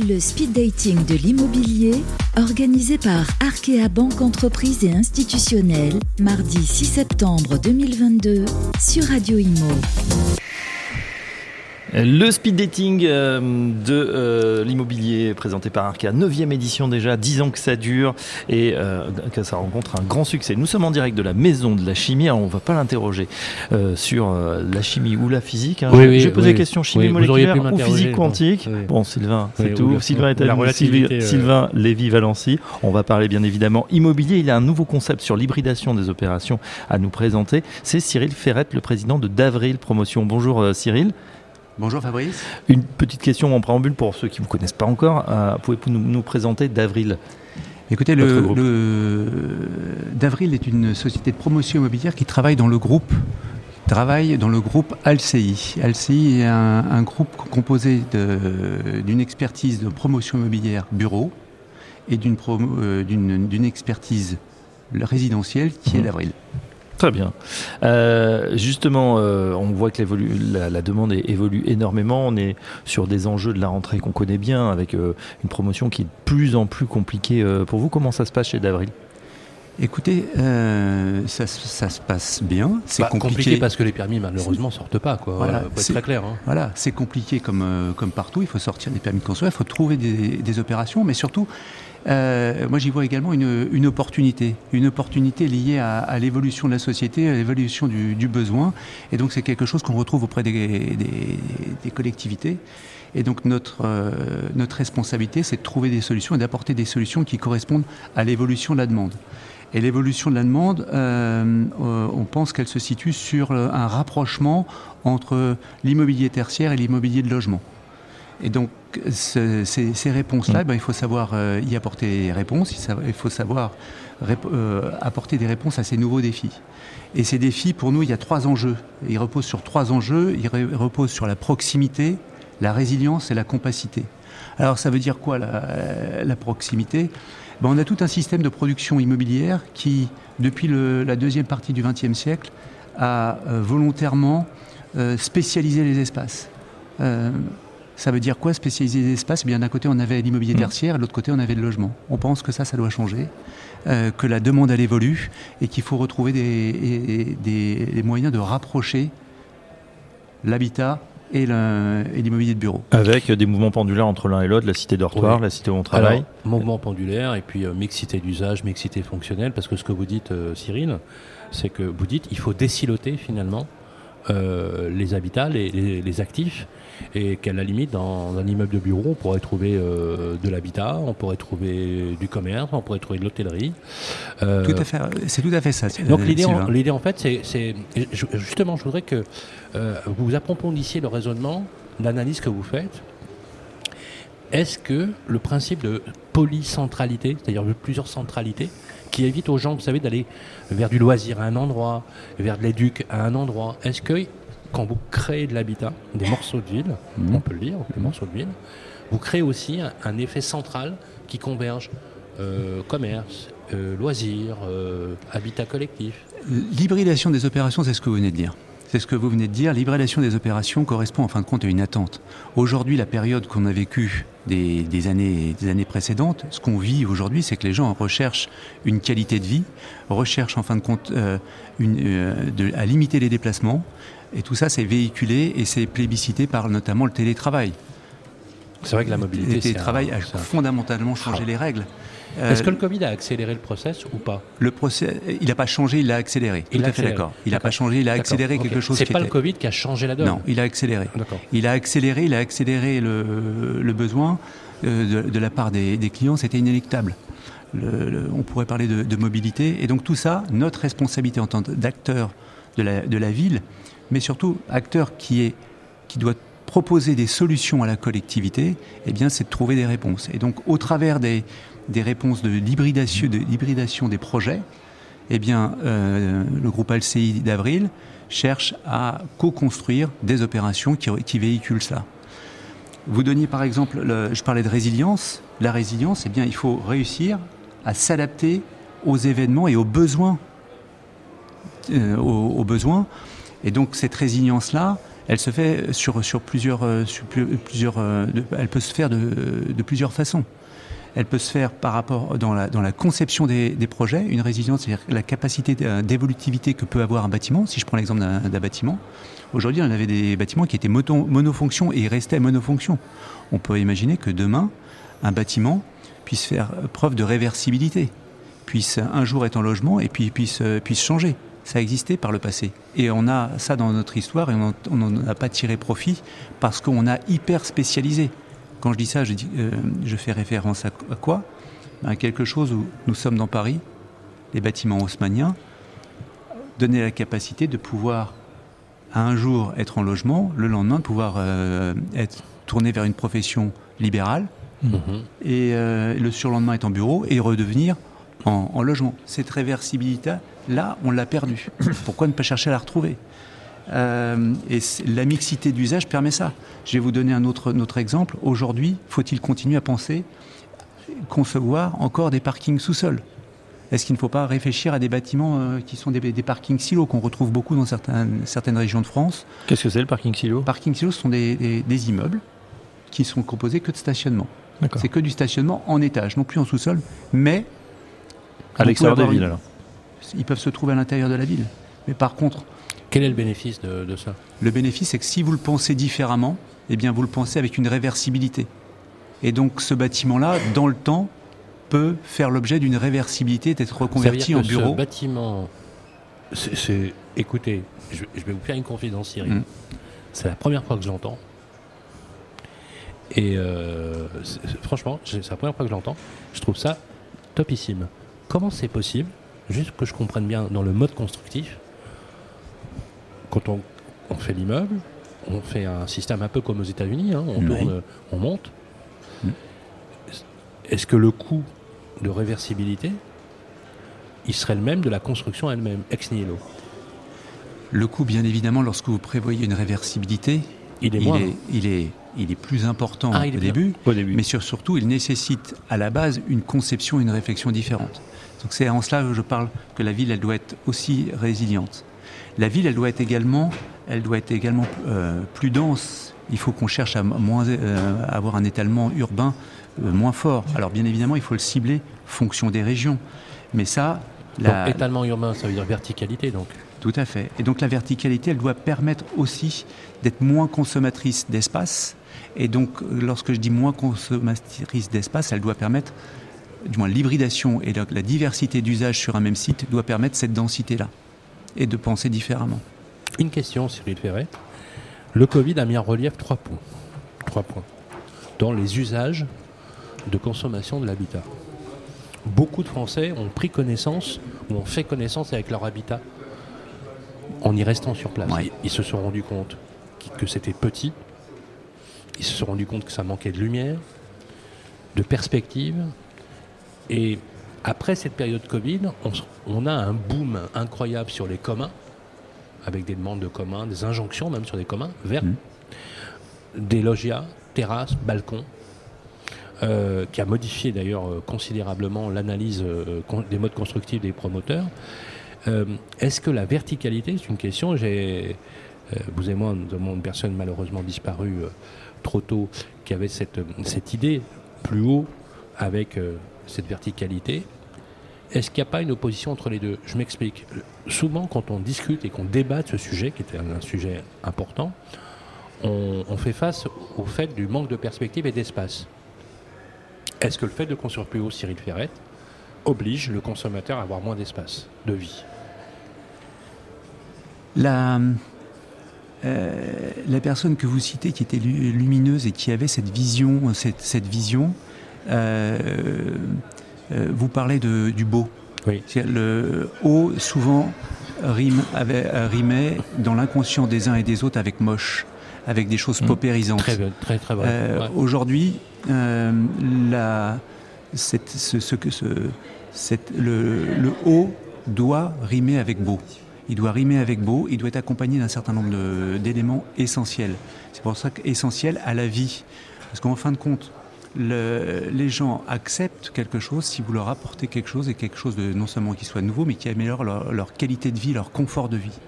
Le speed dating de l'immobilier, organisé par Arkea Banque Entreprise et Institutionnelle, mardi 6 septembre 2022, sur Radio Imo. Le speed dating euh, de euh, l'immobilier présenté par Arca, 9e édition déjà, 10 ans que ça dure et euh, que ça rencontre un grand succès. Nous sommes en direct de la maison de la chimie, on ne va pas l'interroger sur la chimie ou la physique. Hein. Oui, J'ai posé oui. la question chimie Oui, moléculaire ou physique quantique. bon, oui. Sylvain, c'est Oui, tout. Sylvain est à Sylvain, Sylvain Lévy-Valency. On va parler bien évidemment immobilier. Il a un nouveau concept sur l'hybridation des opérations à nous présenter. C'est Cyril Ferrette, le président de D'Avril Promotion. Bonjour Cyril. Bonjour Fabrice. Une petite question en préambule pour ceux qui ne vous connaissent pas encore. Euh, Pouvez-vous nous, nous présenter D'Avril Écoutez, le, D'Avril est une société de promotion immobilière qui travaille dans le groupe travaille dans le groupe Alci. Alci est un, un groupe composé d'une expertise de promotion immobilière bureau et d'une euh, expertise résidentielle qui est Mhm. Très bien. Euh, justement, euh, on voit que la, la demande évolue énormément. On est sur des enjeux de la rentrée qu'on connaît bien, avec euh, une promotion qui est de plus en plus compliquée pour vous. Comment ça se passe chez D'Avril? Écoutez, euh, ça, se- ça se passe bien. C'est Bah, compliqué. parce que les permis malheureusement sortent pas quoi. Voilà, faut être c'est- très clair. hein. Voilà, c'est compliqué comme, euh, comme partout. Il faut sortir des permis de construire, il faut trouver des, des opérations, mais surtout, euh, moi j'y vois également une, une opportunité, une opportunité liée à, à l'évolution de la société, à l'évolution du, du besoin. Et donc c'est quelque chose qu'on retrouve auprès des, des- des collectivités. Et donc notre, euh, notre responsabilité, c'est de trouver des solutions et d'apporter des solutions qui correspondent à l'évolution de la demande. Et l'évolution de la demande, euh, euh, on pense qu'elle se situe sur euh, un rapprochement entre l'immobilier tertiaire et l'immobilier de logement. Et donc, ce- ces, ces réponses-là, ben, il faut savoir euh, y apporter des réponses, il faut savoir rép- euh, apporter des réponses à ces nouveaux défis. Et ces défis, pour nous, il y a trois enjeux. Ils reposent sur trois enjeux. Ils re- reposent sur la proximité, la résilience et la compacité. Alors, ça veut dire quoi, la, la proximité? Ben, On a tout un système de production immobilière qui, depuis le- la deuxième partie du XXe siècle, a euh, volontairement euh, spécialisé les espaces. Euh, ça veut dire quoi spécialiser les espaces? Eh bien, d'un côté, on avait l'immobilier Mm. tertiaire, de l'autre côté, on avait le logement. On pense que ça, ça doit changer, euh, que la demande, elle évolue et qu'il faut retrouver des, et- des- des moyens de rapprocher l'habitat et l'immobilier de bureau. Avec des mouvements pendulaires entre l'un et l'autre, la cité dortoir, Oui. la cité où on travaille. Alors, mouvement pendulaire et puis euh, mixité d'usage, mixité fonctionnelle, parce que ce que vous dites, euh, Cyril, c'est que vous dites il faut désiloter finalement euh, les habitats, les, les- les actifs, et qu'à la limite, dans un immeuble de bureau, on pourrait trouver euh, de l'habitat, on pourrait trouver du commerce, on pourrait trouver de l'hôtellerie. Euh, Tout à fait, c'est tout à fait ça. Donc l'idée, en, Sylvain. l'idée en fait, c'est, c'est- justement, je voudrais que euh, vous approfondissiez le raisonnement, l'analyse que vous faites. Est-ce que le principe de polycentralité, c'est-à-dire de plusieurs centralités, qui évite aux gens, vous savez, d'aller vers du loisir à un endroit, vers de l'éduc à un endroit, est-ce que quand vous créez de l'habitat, des morceaux de ville, Mhm. on peut le dire, des morceaux de ville, vous créez aussi un, un effet central qui converge euh, commerce, euh, loisirs, euh, habitat collectif? L'hybridation des opérations, c'est ce que vous venez de dire. C'est ce que vous venez de dire. L'hybridation des opérations correspond en fin de compte à une attente. Aujourd'hui, la période qu'on a vécue des, années, des années précédentes, ce qu'on vit aujourd'hui, c'est que les gens recherchent une qualité de vie, recherchent en fin de compte euh, euh, à limiter les déplacements. Et tout ça, c'est véhiculé et c'est plébiscité par notamment le télétravail. C'est vrai que la mobilité, Le c'est télétravail un- a fondamentalement changé les règles. Euh, Est-ce que le Covid a accéléré le process ou pas? Le procès, il n'a pas changé, il l'a accéléré. Il Tout à fait d'accord. Il n'a pas changé, il a accéléré quelque chose C'est pas était... le Covid qui a changé la donne? Non, il a accéléré. Il a accéléré, il a accéléré le, le besoin euh, de, de la part des, des clients, c'était inéluctable. Le- le- on pourrait parler de, de mobilité. Et donc tout ça, notre responsabilité en tant d'acteur de la, de la ville, mais surtout acteur qui, est, qui doit proposer des solutions à la collectivité, eh bien, c'est de trouver des réponses. Et donc au travers des, réponses de l'hybridation, de l'hybridation des projets, eh bien, euh, le groupe Alci d'Avril cherche à co-construire des opérations qui, véhiculent cela. Vous donniez par exemple, le- je parlais de résilience. La résilience, eh bien, il faut réussir à s'adapter aux événements et aux besoins, euh, aux, aux besoins. Et donc cette résilience-là, elle se fait sur, sur plusieurs, euh, sur plusieurs euh, elle peut se faire de, de, plusieurs façons. Elle peut se faire par rapport dans la, dans la conception des, des projets, une résilience, c'est-à-dire la capacité d'évolutivité que peut avoir un bâtiment. Si je prends l'exemple d'un bâtiment, aujourd'hui on avait des bâtiments qui étaient mono, monofonction et restaient monofonction. On peut imaginer que demain, un bâtiment puisse faire preuve de réversibilité, puisse un jour être en logement et puis puisse, puisse changer. Ça a existé par le passé. Et on a ça dans notre histoire et on n'en a pas tiré profit parce qu'on a hyper spécialisé. Quand je dis ça, je, dis, euh, je fais référence à, quoi? À ben, quelque chose où nous sommes dans Paris, les bâtiments haussmanniens, donner la capacité de pouvoir un jour être en logement, le lendemain de pouvoir euh, être tourné vers une profession libérale, mhm. et euh, le surlendemain être en bureau et redevenir en, logement. Cette réversibilité, là, on l'a perdue. Pourquoi ne pas chercher à la retrouver? Euh, et la mixité d'usage permet ça. Je vais vous donner un autre, autre exemple. Aujourd'hui, faut-il continuer à penser, concevoir encore des parkings sous-sol? Est-ce qu'il ne faut pas réfléchir à des bâtiments euh, qui sont des, parkings silos qu'on retrouve beaucoup dans certaines, certaines régions de France? Qu'est-ce que c'est le parking silo? Parking silo, ce sont des, des, immeubles qui sont composés que de stationnement. C'est que du stationnement en étage, non plus en sous-sol, mais à l'extérieur des villes, alors Ils peuvent se trouver à l'intérieur de la ville. Mais par contre. Quel est le bénéfice de, ça? Le bénéfice, c'est que si vous le pensez différemment, eh bien, vous le pensez avec une réversibilité. Et donc, ce bâtiment-là, dans le temps, peut faire l'objet d'une réversibilité, d'être reconverti en bureau. Ce bâtiment, c'est, écoutez, je, vais vous faire une confidence, Cyril. Mm. C'est la première fois que je l'entends. Et euh, franchement, c'est la première fois que je l'entends. Je trouve ça topissime. Comment c'est possible, juste que je comprenne bien dans le mode constructif, quand on, fait l'immeuble, on fait un système un peu comme aux États-Unis, hein, on tourne, on monte. Mm. Est-ce que le coût de réversibilité, il serait le même de la construction elle-même, ex nihilo? Le coût, bien évidemment, lorsque vous prévoyez une réversibilité, il est, il est, il est, plus important ah, au, début, au, début, mais surtout, il nécessite à la base une conception, une réflexion différente. Donc c'est en cela que je parle que la ville, elle doit être aussi résiliente. La ville, elle doit être également, elle doit être également euh, plus dense. Il faut qu'on cherche à moins, euh, avoir un étalement urbain euh, moins fort. Alors bien évidemment, il faut le cibler fonction des régions. Mais ça, la... étalement urbain, ça veut dire verticalité, donc. Tout à fait. Et donc la verticalité, elle doit permettre aussi d'être moins consommatrice d'espace. Et donc, lorsque je dis moins consommatrice d'espace, elle doit permettre du moins l'hybridation et la, diversité d'usages sur un même site doit permettre cette densité-là et de penser différemment. Une question, Cyril Ferret. Le Covid a mis en relief trois points, trois points dans les usages de consommation de l'habitat. Beaucoup de Français ont pris connaissance ou ont fait connaissance avec leur habitat en y restant sur place. Ils se sont rendus compte que c'était petit, ils se sont rendus compte que ça manquait de lumière, de perspective, et après cette période Covid, on, a un boom incroyable sur les communs, avec des demandes de communs, des injonctions même sur des communs verts, mmh. des logias, terrasses, balcons, euh, qui a modifié d'ailleurs euh, considérablement l'analyse euh, des modes constructifs des promoteurs. Est-ce que la verticalité, c'est une question, j'ai, vous et moi, nous avons une personne malheureusement disparue trop tôt qui avait cette, cette idée plus haut avec cette verticalité. Est-ce qu'il n'y a pas une opposition entre les deux? Je m'explique. Souvent, quand on discute et qu'on débat de ce sujet, qui était un, sujet important, on, fait face au fait du manque de perspective et d'espace. Est-ce que le fait de construire plus haut, Cyril Ferret, oblige le consommateur à avoir moins d'espace de vie? La, euh, la personne que vous citez, qui était lumineuse et qui avait cette vision, vous parlez de, du beau. Oui. Le haut, souvent, rime, avait, euh, rimait dans l'inconscient des uns et des autres avec moche, avec des choses mmh. paupérisantes. Très, très, très vrai. Aujourd'hui, cette, ce, ce, ce, cette, le, le haut doit rimer avec beau. Il doit rimer avec beau, il doit être accompagné d'un certain nombre d'éléments essentiels. C'est pour ça qu'essentiel à la vie. Parce qu'en fin de compte, les gens acceptent quelque chose si vous leur apportez quelque chose et quelque chose de non seulement qui soit nouveau, mais qui améliore leur, qualité de vie, leur confort de vie.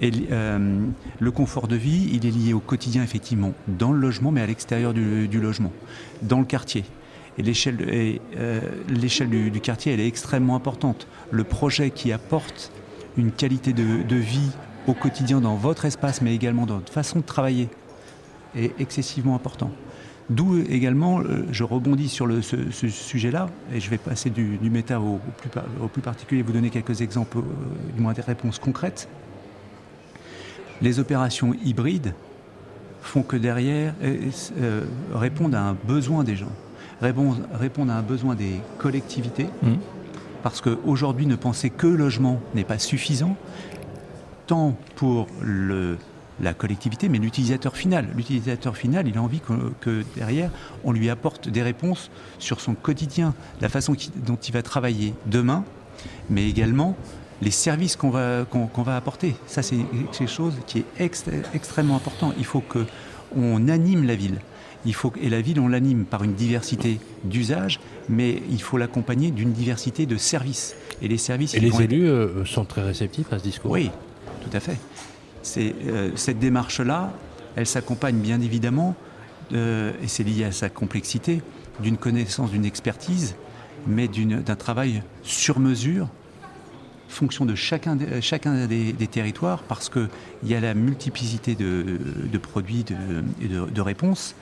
Et euh, le confort de vie, il est lié au quotidien, effectivement, dans le logement, mais à l'extérieur du, logement, dans le quartier. Et l'échelle euh, du, quartier, elle est extrêmement importante. Le projet qui apporte une qualité de vie au quotidien dans votre espace, mais également dans votre façon de travailler, est excessivement important. D'où également, euh, je rebondis sur le, ce, sujet-là, et je vais passer du, méta au, plus, au, plus, particulier, vous donner quelques exemples, euh, du moins des réponses concrètes. Les opérations hybrides font que derrière euh, répondent à un besoin des gens, répondent, répondent à un besoin des collectivités, mmh. parce qu'aujourd'hui, ne penser que logement n'est pas suffisant, tant pour le la collectivité, mais l'utilisateur final. L'utilisateur final, il a envie que, derrière, on lui apporte des réponses sur son quotidien, la façon dont il va travailler demain, mais également les services qu'on va, qu'on va apporter. Ça, c'est quelque chose qui est extrêmement important. Il faut que on anime la ville. Il faut, et la ville, on l'anime par une diversité d'usages, mais il faut l'accompagner d'une diversité de services. Et les services. Et les élus euh, sont très réceptifs à ce discours. Oui, tout à fait. Euh, cette démarche-là, elle s'accompagne bien évidemment, et c'est lié à sa complexité, d'une connaissance, d'une expertise, mais d'un travail sur mesure, fonction de chacun, chacun des, territoires, parce qu'il y a la multiplicité de, produits et de, réponses,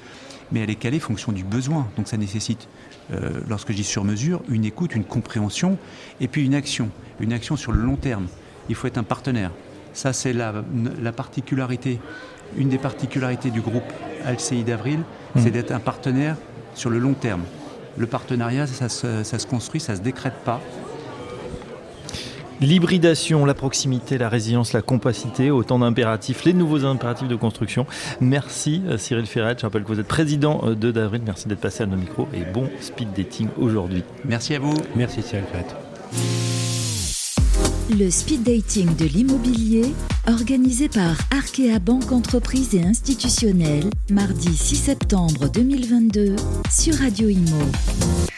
mais elle est calée fonction du besoin. Donc ça nécessite, euh, lorsque je dis sur mesure, une écoute, une compréhension, et puis une action, une action sur le long terme. Il faut être un partenaire. Ça, c'est la, particularité, une des particularités du groupe Alcei d'Avril, c'est hmm. d'être un partenaire sur le long terme. Le partenariat, ça se, construit, ça ne se décrète pas. L'hybridation, la proximité, la résilience, la compacité, autant d'impératifs, les nouveaux impératifs de construction. Merci euh, Cyril Ferret, je rappelle que vous êtes président euh, de d'Avril, merci d'être passé à nos micros et bon speed dating aujourd'hui. Merci à vous. Merci Cyril Ferret. Le speed dating de l'immobilier, organisé par Arkea Banque Entreprise et Institutionnelle, mardi 6 septembre 2022 sur Radio Imo.